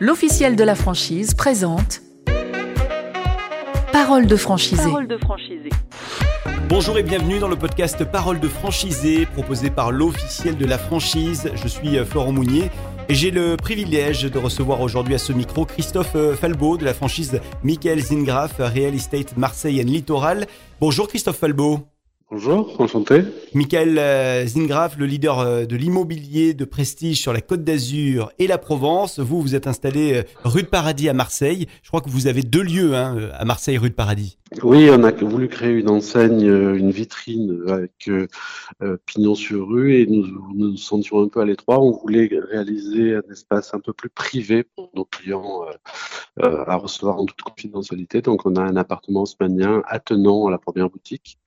l'officiel de la franchise présente Parole de franchisé. Parole de franchisé. Bonjour et bienvenue dans le podcast Parole de franchisé proposé par l'officiel de la franchise. Je suis euh, Florent Mounier et j'ai le privilège de recevoir aujourd'hui à ce micro Christophe euh, Falbeau de la franchise Michael Zingraf Real Estate Marseille and Littoral. Bonjour Christophe Falbeau. Bonjour, enchanté. Michael euh, Zingraf, le leader euh, de l'immobilier de prestige sur la Côte d'Azur et la Provence. Vous, vous êtes installé euh, rue de Paradis à Marseille. Je crois que vous avez deux lieux hein, à Marseille, rue de Paradis. Oui, on a voulu créer une enseigne, une vitrine avec pignon sur rue et nous nous sentions un peu à l'étroit. On voulait réaliser un espace un peu plus privé pour nos clients à recevoir en toute confidentialité. Donc on a un appartement haussmannien attenant à la première boutique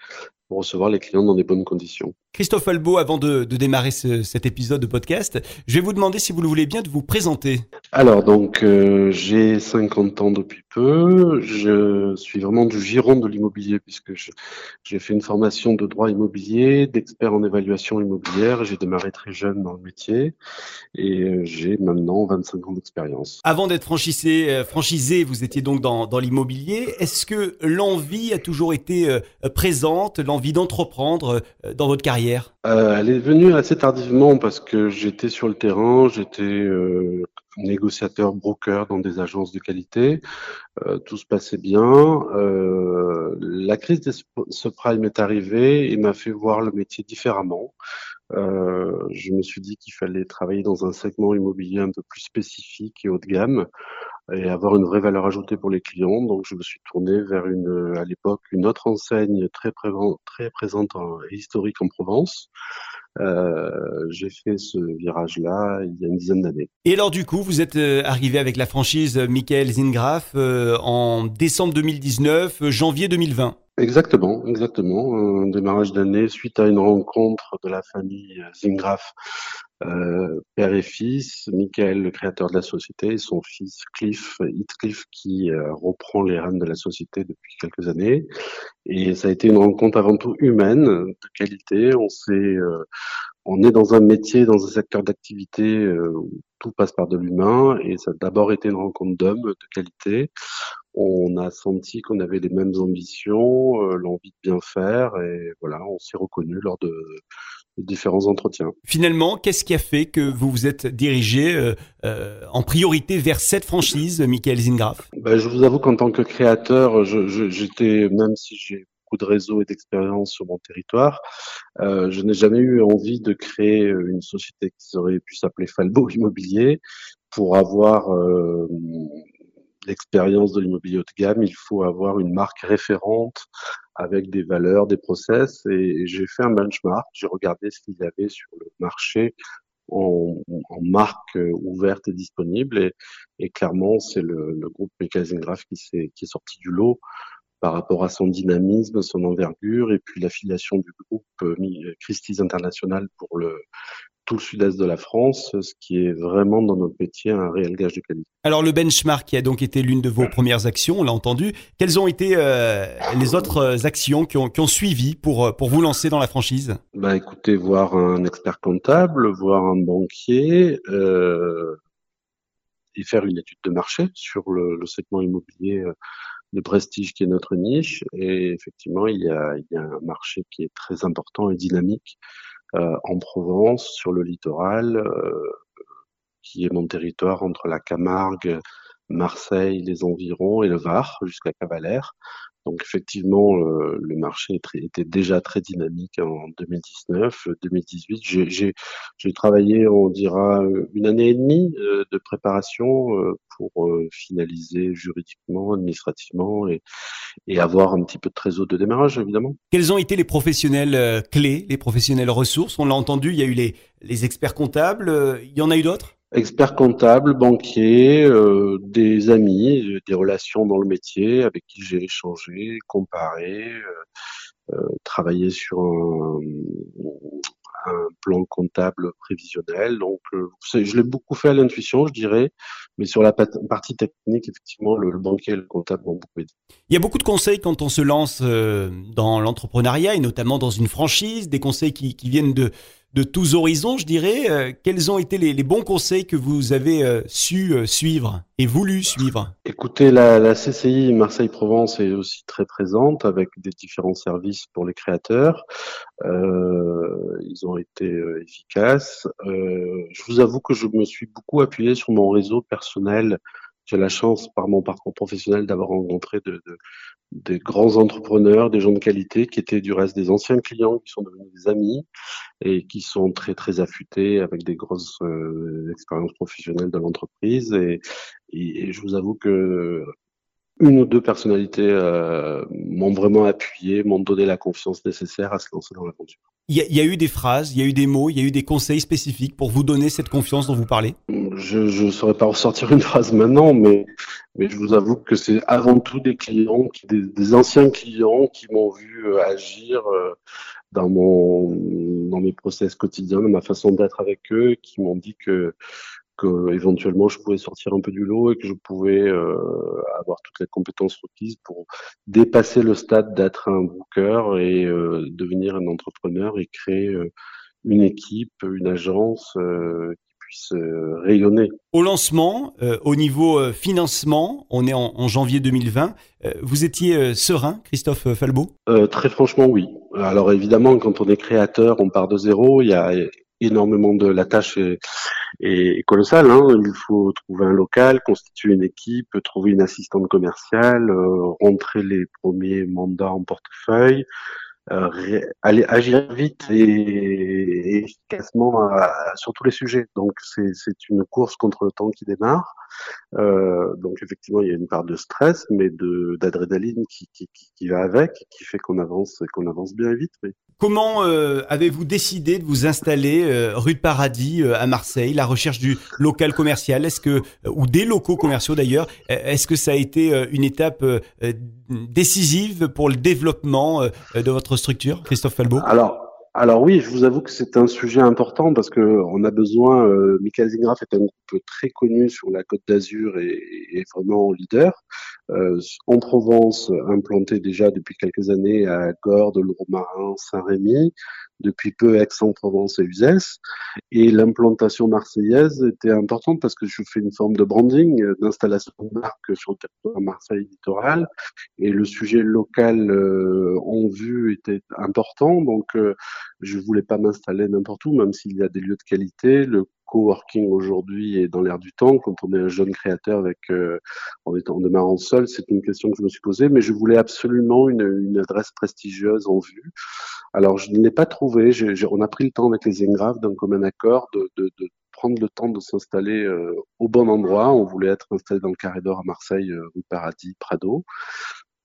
pour recevoir les clients dans des bonnes conditions. Christophe Albo, avant de, démarrer cet épisode de podcast, je vais vous demander si vous le voulez bien de vous présenter. Alors donc euh, j'ai 50 ans depuis peu, je suis vraiment du giron de l'immobilier puisque j'ai fait une formation de droit immobilier, d'expert en évaluation immobilière, j'ai démarré très jeune dans le métier et euh, j'ai maintenant 25 ans d'expérience. Avant d'être franchisé, euh, franchisé, vous étiez donc dans, dans l'immobilier. Est-ce que l'envie a toujours été présente, l'envie d'entreprendre dans votre carrière euh, elle est venue assez tardivement parce que j'étais sur le terrain, j'étais euh, négociateur, broker dans des agences de qualité, euh, tout se passait bien. la crise des subprimes est arrivée et m'a fait voir le métier différemment. je me suis dit qu'il fallait travailler dans un segment immobilier un peu plus spécifique et haut de gamme et avoir une vraie valeur ajoutée pour les clients. Donc, je me suis tourné vers une, à l'époque, une autre enseigne très, très présente et historique en Provence. Euh, j'ai fait ce virage-là il y a une dizaine d'années. Et alors du coup, vous êtes euh, arrivé avec la franchise Michael Zingraf euh, en décembre 2019, janvier 2020. Exactement, exactement. Un démarrage d'année suite à une rencontre de la famille Zingraf, euh, père et fils, Michael, le créateur de la société, et son fils Cliff, Heathcliff, qui euh, reprend les rênes de la société depuis quelques années. Et ça a été une rencontre avant tout humaine, de qualité. On s'est, euh, on est dans un métier, dans un secteur d'activité où tout passe par de l'humain, et ça a d'abord été une rencontre d'hommes de qualité on a senti qu'on avait les mêmes ambitions, euh, l'envie de bien faire, et voilà, on s'est reconnu lors de, différents entretiens. Finalement, qu'est-ce qui a fait que vous vous êtes dirigé euh, euh, en priorité vers cette franchise, Michael Zingraf? Ben, Je vous avoue qu'en tant que créateur, j'étais, même si j'ai de réseaux et d'expérience sur mon territoire, je n'ai jamais eu envie de créer une société qui aurait pu s'appeler Falbo Immobilier pour avoir l'expérience de l'immobilier haut de gamme, il faut avoir une marque référente avec des valeurs, des process. Et j'ai fait un benchmark, j'ai regardé ce qu'il y avait sur le marché en, en marque ouverte et disponible. Et, clairement, c'est le, groupe Graph qui, qui est sorti du lot par rapport à son dynamisme, son envergure, et puis l'affiliation du groupe euh, Christie's International pour le, tout le sud-est de la France, ce qui est vraiment dans notre métier un réel gage de qualité. Alors le benchmark qui a donc été l'une de vos premières actions, on l'a entendu, quelles ont été euh, les autres actions qui ont, qui ont, suivi pour, euh, pour vous lancer dans la franchise? Bah écoutez, voir un expert comptable, voir un banquier euh, et faire une étude de marché sur le, le segment immobilier euh, de prestige qui est notre niche. Et effectivement, il y a, il y a un marché qui est très important et dynamique euh, en Provence, sur le littoral, euh, qui est mon territoire entre la Camargue, Marseille, les environs et le Var jusqu'à Cavalère. Donc effectivement, euh, le marché était déjà très dynamique en 2019, 2018. J'ai travaillé, on dira, une année et demie euh, de préparation euh, pour finaliser juridiquement, administrativement et, avoir un petit peu de trésor de démarrage, évidemment. Quels ont été les professionnels clés, les professionnels ressources? On l'a entendu, il y a eu les, les experts comptables, il y en a eu d'autres? Expert comptable, banquier, euh, des amis, des relations dans le métier avec qui j'ai échangé, comparé, euh, euh, travaillé sur un, un, plan comptable prévisionnel. Donc, je l'ai beaucoup fait à l'intuition, je dirais, mais sur la partie technique, effectivement, le, banquier et le comptable m'ont beaucoup aidé. Il y a beaucoup de conseils quand on se lance dans l'entrepreneuriat et notamment dans une franchise, des conseils qui, qui viennent de de tous horizons, je dirais. Euh, quels ont été les, bons conseils que vous avez euh, su euh, suivre et voulu suivre? Écoutez, la, la CCI Marseille-Provence est aussi très présente avec des différents services pour les créateurs. ils ont été efficaces. je vous avoue que je me suis beaucoup appuyé sur mon réseau personnel j'ai la chance, par mon parcours professionnel, d'avoir rencontré de, de, des grands entrepreneurs, des gens de qualité qui étaient du reste des anciens clients, qui sont devenus des amis et qui sont très très affûtés avec des grosses euh, expériences professionnelles de l'entreprise. Et, et, je vous avoue que une ou deux personnalités euh, m'ont vraiment appuyé, m'ont donné la confiance nécessaire à se lancer dans l'aventure. Il y, a eu des phrases, il y a eu des mots, il y a eu des conseils spécifiques pour vous donner cette confiance dont vous parlez. Je ne saurais pas ressortir une phrase maintenant, mais, je vous avoue que c'est avant tout des clients, des, des anciens clients qui m'ont vu euh, agir euh, dans, mon, dans mes process quotidiens, dans ma façon d'être avec eux, qui m'ont dit que que éventuellement je pouvais sortir un peu du lot et que je pouvais euh, avoir toutes les compétences requises pour dépasser le stade d'être un booker et euh, devenir un entrepreneur et créer euh, une équipe, une agence qui puisse rayonner. Au lancement, au niveau financement, on est en, en janvier 2020. vous étiez serein, Christophe Falbeau? Très franchement, oui. Alors évidemment, quand on est créateur, on part de zéro. Il y a énormément de la tâche est, est colossale. Hein. Il faut trouver un local, constituer une équipe, trouver une assistante commerciale, euh, rentrer les premiers mandats en portefeuille, euh, aller agir vite et, efficacement sur tous les sujets. Donc c'est une course contre le temps qui démarre. Euh, donc effectivement, il y a une part de stress, mais de d'adrénaline qui, qui, qui, va avec, qui fait qu'on avance qu'on avance bien vite. Mais... Comment euh, avez-vous décidé de vous installer euh, rue de Paradis euh, à Marseille La recherche du local commercial, est-ce que ou des locaux commerciaux d'ailleurs, est-ce que ça a été une étape décisive pour le développement de votre structure, Christophe Falbeau? Alors alors oui, je vous avoue que c'est un sujet important parce que on a besoin. Euh, Michael Zingraf est un groupe très connu sur la Côte d'Azur et, et, vraiment leader. Euh, en Provence, implanté déjà depuis quelques années à Gordes, Lourmarin, Saint-Rémy, depuis peu Aix-en-Provence et Uzès. Et l'implantation marseillaise était importante parce que je fais une forme de branding, euh, d'installation de marque sur le territoire Marseille littoral. Et le sujet local euh, en vue était important. Donc, euh, je voulais pas m'installer n'importe où, même s'il y a des lieux de qualité. Le coworking aujourd'hui est dans l'air du temps. Quand on est un jeune créateur avec euh, en, étant, en démarrant seul, c'est une question que je me suis posée, mais je voulais absolument une, adresse prestigieuse en vue. Alors je ne l'ai pas trouvé. on a pris le temps avec les Engraves d'un commun accord de, prendre le temps de s'installer euh, au bon endroit. On voulait être installé dans le Carré d'Or à Marseille, euh, rue Paradis, Prado.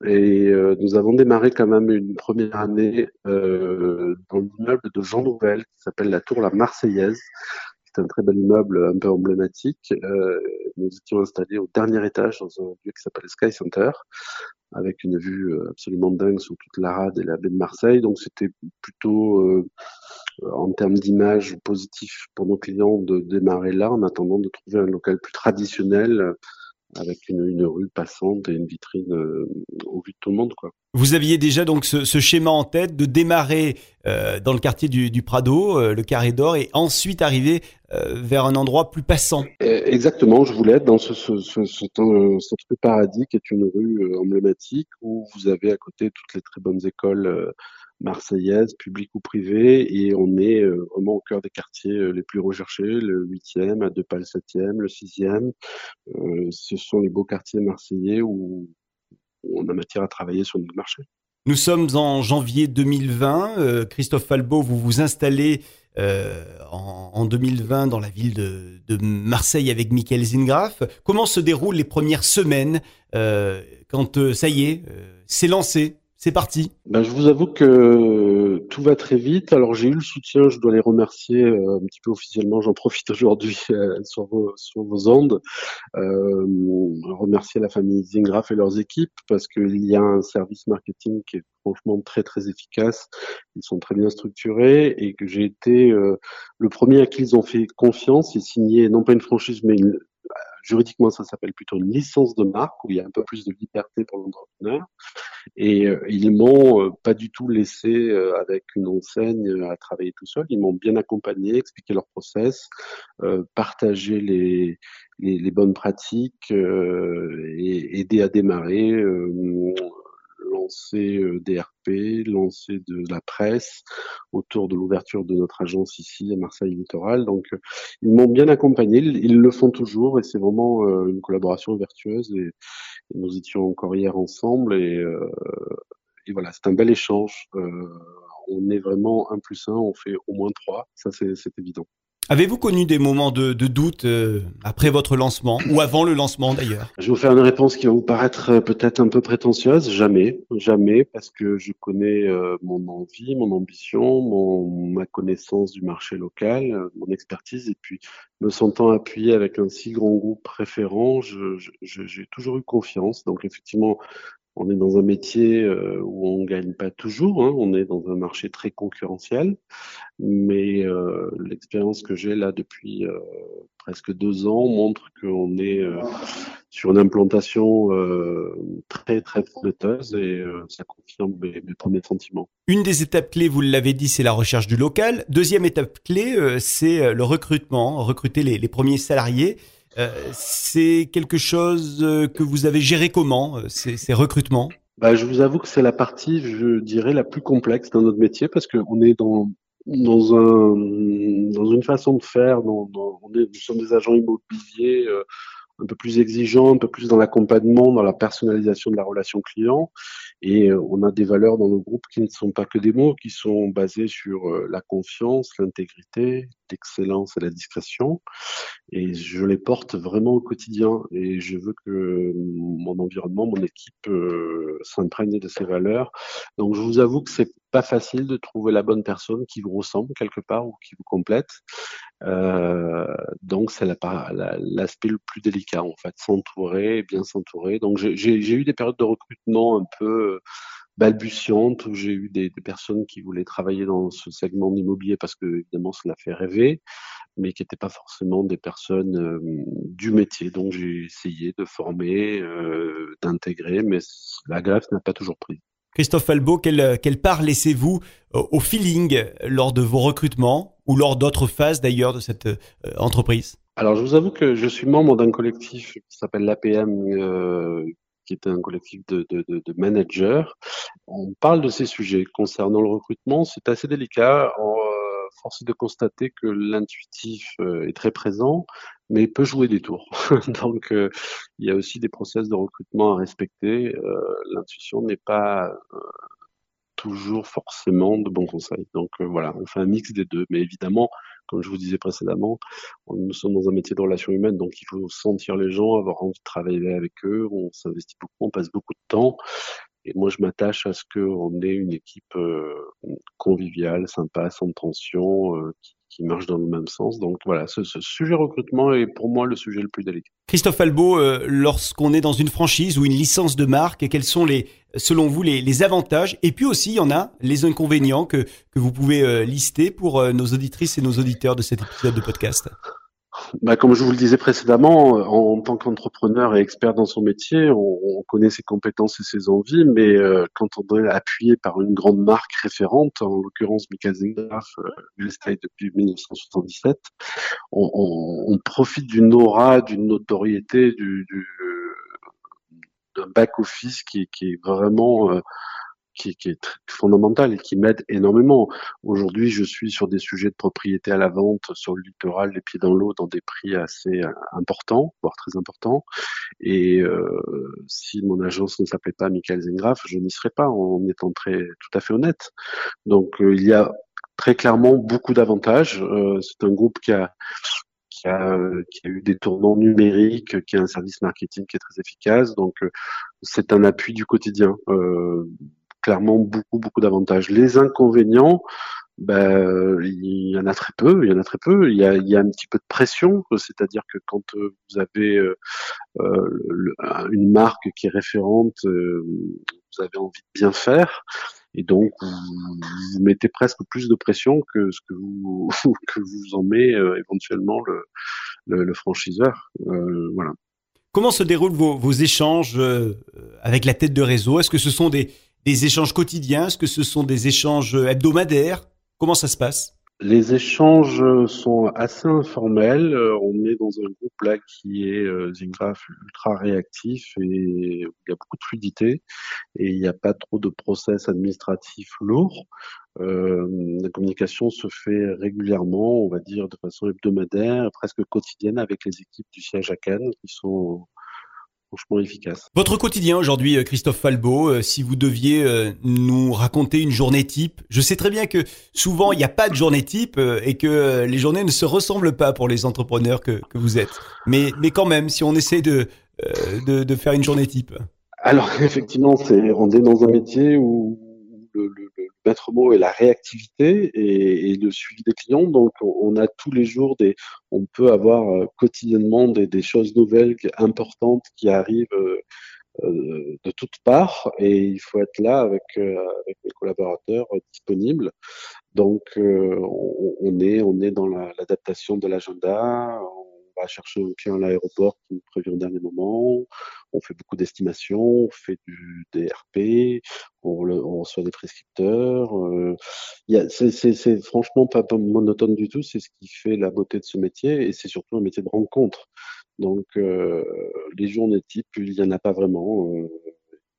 Et euh, nous avons démarré quand même une première année euh, dans l'immeuble de Jean Nouvel qui s'appelle la Tour La Marseillaise, c'est un très bel immeuble un peu emblématique. Euh, nous étions installés au dernier étage dans un lieu qui s'appelle Sky Center, avec une vue euh, absolument dingue sur toute la rade et la baie de Marseille. Donc c'était plutôt euh, en termes d'image positif pour nos clients de démarrer là en attendant de trouver un local plus traditionnel avec une, une, rue passante et une vitrine euh, au vu de tout le monde. Quoi. Vous aviez déjà donc ce, ce schéma en tête de démarrer euh, dans le quartier du, du Prado, euh, le Carré d'Or, et ensuite arriver vers un endroit plus passant. Exactement, je voulais être dans ce, ce, ce, rue Paradis, qui est une rue emblématique où vous avez à côté toutes les très bonnes écoles marseillaise, publique ou privée, et on est euh, vraiment au cœur des quartiers euh, les plus recherchés, le 8e, à Deux pas le 7e, le 6e. Euh, ce sont les beaux quartiers marseillais où, on a matière à travailler sur notre marché. Nous sommes en janvier 2020. Christophe Falbeau, vous vous installez en, 2020 dans la ville de, Marseille avec Michael Zingraf. Comment se déroulent les premières semaines quand ça y est, c'est lancé? C'est parti. Ben, je vous avoue que tout va très vite. Alors j'ai eu le soutien, je dois les remercier euh, un petit peu officiellement. J'en profite aujourd'hui euh, sur, vos, sur vos ondes. Euh, remercier la famille Zingraf et leurs équipes parce qu'il y a un service marketing qui est franchement très très efficace. Ils sont très bien structurés et que j'ai été le premier à qui ils ont fait confiance et signé non pas une franchise mais une, juridiquement, ça s'appelle plutôt une licence de marque où il y a un peu plus de liberté pour l'entrepreneur. Et euh, ils m'ont euh, pas du tout laissé euh, avec une enseigne à travailler tout seul. Ils m'ont bien accompagné, expliqué leur process, partagé les, les, les, bonnes pratiques et aidé à démarrer lancer euh, DRP, lancer de la presse autour de l'ouverture de notre agence ici à Marseille Littoral. Donc, euh, ils m'ont bien accompagné, ils, le font toujours et c'est vraiment euh, une collaboration vertueuse. Et, nous étions encore hier ensemble et, et voilà, c'est un bel échange. on est vraiment un plus un, on fait au moins trois, ça c'est évident. Avez-vous connu des moments de, doute euh, après votre lancement ou avant le lancement d'ailleurs? Je vais vous faire une réponse qui va vous paraître euh, peut-être un peu prétentieuse. Jamais, jamais, parce que je connais euh, mon envie, mon ambition, mon, ma connaissance du marché local, mon expertise, et puis me sentant appuyé avec un si grand groupe préférent, j'ai toujours eu confiance. Donc effectivement, on est dans un métier euh, où on gagne pas toujours, hein. on est dans un marché très concurrentiel, mais euh, l'expérience que j'ai là depuis euh, presque deux ans montre qu'on est sur une implantation très très prometteuse et ça confirme mes, premiers sentiments. Une des étapes clés, vous l'avez dit, c'est la recherche du local. Deuxième étape clé, c'est le recrutement, recruter les premiers salariés. Euh, c'est quelque chose euh, que vous avez géré comment, euh, ces, recrutements? Bah, Je vous avoue que c'est la partie, je dirais, la plus complexe dans notre métier parce qu'on est dans, dans, un, dans une façon de faire, on est, nous sommes des agents immobiliers un peu plus exigeants, un peu plus dans l'accompagnement, dans la personnalisation de la relation client. Et on a des valeurs dans nos groupes qui ne sont pas que des mots, qui sont basées sur la confiance, l'intégrité, l'excellence et la discrétion. Et je les porte vraiment au quotidien. Et je veux que mon environnement, mon équipe euh, s'imprègne de ces valeurs. Donc je vous avoue que c'est pas facile de trouver la bonne personne qui vous ressemble quelque part ou qui vous complète. Euh, donc c'est l'aspect le plus délicat en fait, s'entourer, bien s'entourer. Donc j'ai eu des périodes de recrutement un peu balbutiante où j'ai eu des, des, personnes qui voulaient travailler dans ce segment d'immobilier parce que évidemment cela fait rêver, mais qui n'étaient pas forcément des personnes euh, du métier. Donc j'ai essayé de former, euh, d'intégrer, mais la greffe n'a pas toujours pris. Christophe Albo, quelle, quelle part laissez-vous au feeling lors de vos recrutements ou lors d'autres phases d'ailleurs de cette euh, entreprise? Alors, je vous avoue que je suis membre d'un collectif qui s'appelle l'APM, euh, qui est un collectif de, managers. On parle de ces sujets. Concernant le recrutement, c'est assez délicat. Euh, force est de constater que l'intuitif euh, est très présent, mais peut jouer des tours. Donc, euh, il y a aussi des process de recrutement à respecter. L'intuition n'est pas toujours forcément de bons conseils. Donc voilà, on fait un mix des deux. Mais évidemment, comme je vous disais précédemment, nous sommes dans un métier de relations humaines, donc il faut sentir les gens, avoir envie de travailler avec eux. On s'investit beaucoup, on passe beaucoup de temps. Et moi, je m'attache à ce qu'on ait une équipe euh, conviviale, sympa, sans tension, euh, qui, qui marche dans le même sens. Donc voilà, ce, sujet recrutement est pour moi le sujet le plus délicat. Christophe Albo, euh, lorsqu'on est dans une franchise ou une licence de marque, quels sont les, selon vous les, les avantages? Et puis aussi, il y en a les inconvénients que, que vous pouvez euh, lister pour euh, nos auditrices et nos auditeurs de cet épisode de podcast bah, comme je vous le disais précédemment, euh, en, tant qu'entrepreneur et expert dans son métier, on, on, connaît ses compétences et ses envies, mais euh, quand on est appuyé par une grande marque référente, en l'occurrence Michael Zingraf, euh, depuis 1977, on, on, on profite d'une aura, d'une notoriété, du, du d'un back office qui, qui est vraiment euh, qui, qui, est fondamental et qui m'aide énormément. Aujourd'hui, je suis sur des sujets de propriété à la vente sur le littoral, les pieds dans l'eau, dans des prix assez euh, importants, voire très importants. Et euh, si mon agence ne s'appelait pas Michael Zengraf, je n'y serais pas, en étant très tout à fait honnête. Donc, euh, il y a très clairement beaucoup d'avantages. Euh, c'est un groupe qui a qui a, qui a, eu des tournants numériques, qui a un service marketing qui est très efficace. Donc, c'est un appui du quotidien. Euh, clairement beaucoup beaucoup d'avantages. Les inconvénients, ben, il y en a très peu, il y en a très peu. Il y a, il y a un petit peu de pression, c'est-à-dire que quand euh, vous avez euh, euh, une marque qui est référente, vous avez envie de bien faire, et donc vous, mettez presque plus de pression que ce que vous que vous en met éventuellement le le, franchiseur. voilà. Comment se déroulent vos, vos échanges avec la tête de réseau? Est-ce que ce sont des, des échanges quotidiens Est-ce que ce sont des échanges hebdomadaires? Comment ça se passe? Les échanges sont assez informels. On est dans un groupe là qui est euh, Zingraph ultra réactif et il y a beaucoup de fluidité et il n'y a pas trop de process administratif lourd. Euh, la communication se fait régulièrement, on va dire de façon hebdomadaire, presque quotidienne avec les équipes du siège à Cannes qui sont efficace. Votre quotidien aujourd'hui, euh, Christophe Falbo, euh, si vous deviez euh, nous raconter une journée type, je sais très bien que souvent il n'y a pas de journée type et que les journées ne se ressemblent pas pour les entrepreneurs que, vous êtes. Mais, mais quand même, si on essaie de, de, faire une journée type. Alors effectivement, c'est on est dans un métier où le, le, maître mot est la réactivité et, le suivi des clients. Donc, on a tous les jours des, on peut avoir euh, quotidiennement des, choses nouvelles importantes qui arrivent euh, euh, de toutes parts et il faut être là avec, avec les collaborateurs disponibles. Donc, on, on, est, on est dans l'adaptation de l'agenda on va chercher un client à l'aéroport qui nous prévient au dernier moment. On fait beaucoup d'estimations, on fait du DRP, on, on reçoit des prescripteurs. Euh, c'est franchement pas, monotone du tout. C'est ce qui fait la beauté de ce métier et c'est surtout un métier de rencontre. Donc euh, les journées types, il n'y en a pas vraiment. Euh,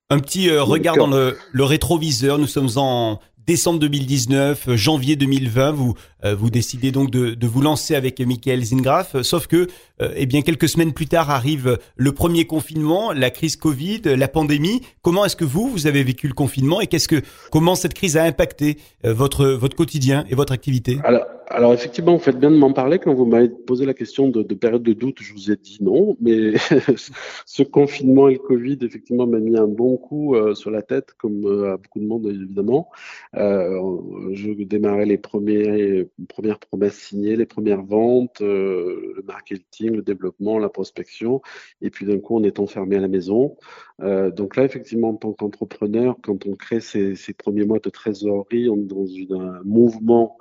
un petit euh, regard dans le, le, rétroviseur. Nous sommes en décembre 2019, euh, janvier 2020, vous euh, vous décidez donc de, de, vous lancer avec Michael Zingraf. Sauf que, eh bien, quelques semaines plus tard arrive le premier confinement, la crise Covid, la pandémie. Comment est-ce que vous vous avez vécu le confinement et qu'est-ce que comment cette crise a impacté votre votre quotidien et votre activité? Alors effectivement, vous faites bien de m'en parler. Quand vous m'avez posé la question de, de, période de doute, je vous ai dit non. Mais ce confinement et le Covid, effectivement, m'a mis un bon coup sur la tête, comme à beaucoup de monde évidemment. Euh, je démarrais les premiers, premières promesses signées, les premières ventes, euh, le marketing, le développement, la prospection. Et puis d'un coup, on est enfermé à la maison. Euh, donc là, effectivement, en tant qu'entrepreneur, quand on crée ces, ces, premiers mois de trésorerie, on est dans un mouvement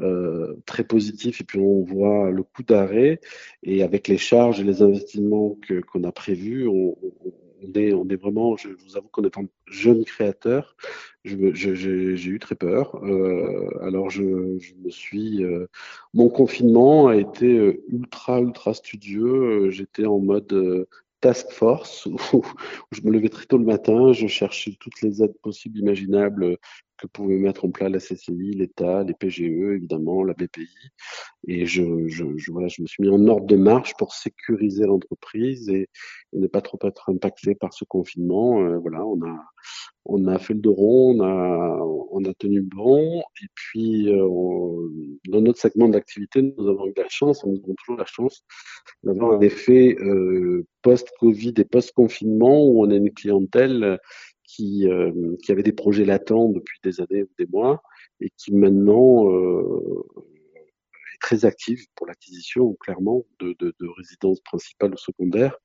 euh, très positif et puis on voit le coup d'arrêt et avec les charges et les investissements qu'on a prévus, on, est, est vraiment, je vous avoue qu'en étant jeune créateur, j'ai eu très peur. Euh, alors je, me suis, mon confinement a été ultra ultra studieux. J'étais en mode task force où, je me levais très tôt le matin, je cherchais toutes les aides possibles, imaginables que pouvait mettre en place la CCI, l'État, les PGE, évidemment, la BPI. Et je, voilà, je me suis mis en ordre de marche pour sécuriser l'entreprise et, et, ne pas trop être impacté par ce confinement. Euh, voilà, on a, on a fait le dos rond, on a, on a tenu bon. Et puis, euh, dans notre segment d'activité, nous avons eu la chance, nous avons toujours la chance d'avoir un effet euh, post-Covid et post-confinement où on a une clientèle qui, euh, qui avait des projets latents depuis des années ou des mois et qui maintenant euh, est très active pour l'acquisition, clairement, de, de, de, résidences principales ou secondaires.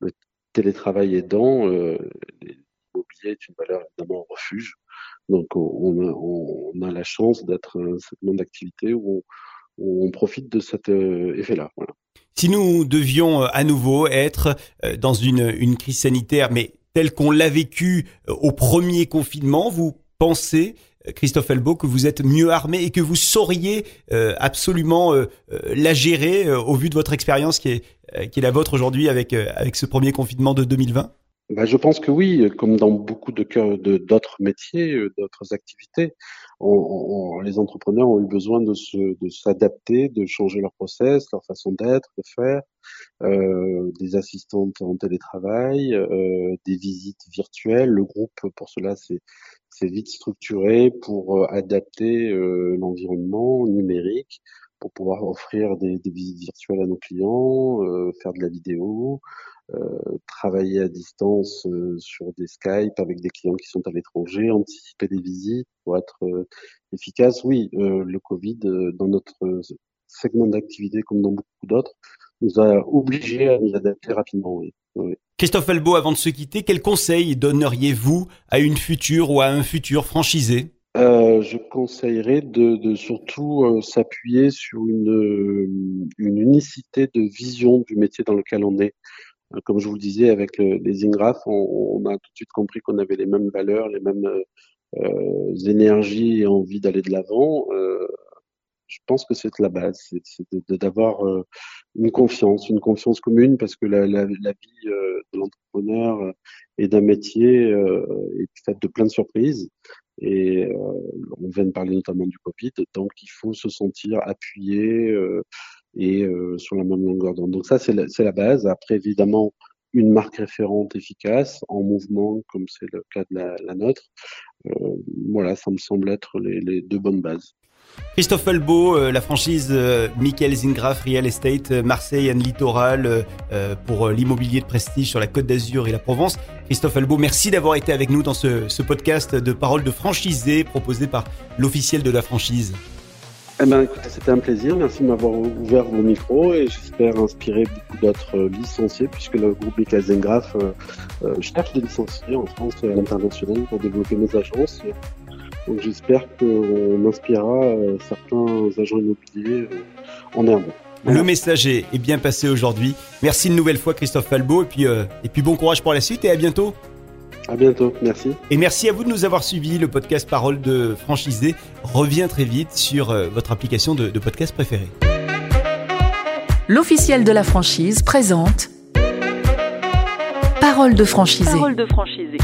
Le télétravail aidant, euh, l'immobilier est une valeur évidemment refuge. Donc on, a, la chance d'être un segment d'activité où on, profite de cet effet-là. Si nous devions à nouveau être dans une crise sanitaire, mais tel qu'on l'a vécu euh, au premier confinement, vous pensez, euh, Christophe Elbeau, que vous êtes mieux armé et que vous sauriez euh, absolument la gérer au vu de votre expérience qui est, qui est la vôtre aujourd'hui avec, avec ce premier confinement de 2020 bah, je pense que oui, comme dans beaucoup de d'autres métiers, d'autres activités, les entrepreneurs ont eu besoin de s'adapter, de, de, changer leur process, leur façon d'être, de faire, euh, des assistantes en télétravail, euh, des visites virtuelles. Le groupe, pour cela, c'est vite structuré pour euh, adapter euh, l'environnement numérique pour pouvoir offrir des, des, visites virtuelles à nos clients, euh, faire de la vidéo, euh, travailler à distance euh, sur des Skype avec des clients qui sont à l'étranger, anticiper des visites pour être euh, efficace. Oui, le Covid, dans notre segment d'activité comme dans beaucoup d'autres, nous a obligés à nous adapter rapidement. Oui. Christophe Albo, avant de se quitter, quel conseil donneriez-vous à une future ou à un futur franchisé? Euh, je conseillerais de, surtout euh, s'appuyer sur une, euh, une unicité de vision du métier dans lequel on est. Comme je vous le disais, avec le, les Ingraph, on, a tout de suite compris qu'on avait les mêmes valeurs, les mêmes énergies et envie d'aller de l'avant. Je pense que c'est la base, c'est d'avoir une confiance, une confiance commune, parce que la, vie de l'entrepreneur et d'un métier est faite de plein de surprises. Et euh, on vient de parler notamment du Covid, donc il faut se sentir appuyé euh, et euh, sur la même longueur d'onde. Donc ça, c'est la, la base. Après, évidemment, une marque référente efficace, en mouvement, comme c'est le cas de la, la nôtre. Euh, voilà, ça me semble être les, les deux bonnes bases. Christophe Falbeau, euh, la franchise euh, Michael Zingraf Real Estate euh, Marseille and Littoral euh, pour l'immobilier de prestige sur la Côte d'Azur et la Provence. Christophe Falbeau, merci d'avoir été avec nous dans ce, podcast de paroles de franchisé proposé par l'officiel de la franchise. Eh ben, écoutez, c'était un plaisir. Merci de m'avoir ouvert vos micros et j'espère inspirer beaucoup d'autres licenciés puisque le groupe Michael euh, cherche des licenciés en France et à l'international pour développer nos agences. Donc j'espère qu'on inspirera euh, certains agents immobiliers euh, en herbe. Voilà. Le message est, est bien passé aujourd'hui. Merci une nouvelle fois Christophe Falbeau et puis, euh, et puis bon courage pour la suite et à bientôt. À bientôt. Merci. Et merci à vous de nous avoir suivis. Le podcast Parole de franchisé revient très vite sur euh, votre application de, de podcast préférée. L'officiel de la franchise présente Parole de franchisé. Parole de franchisé.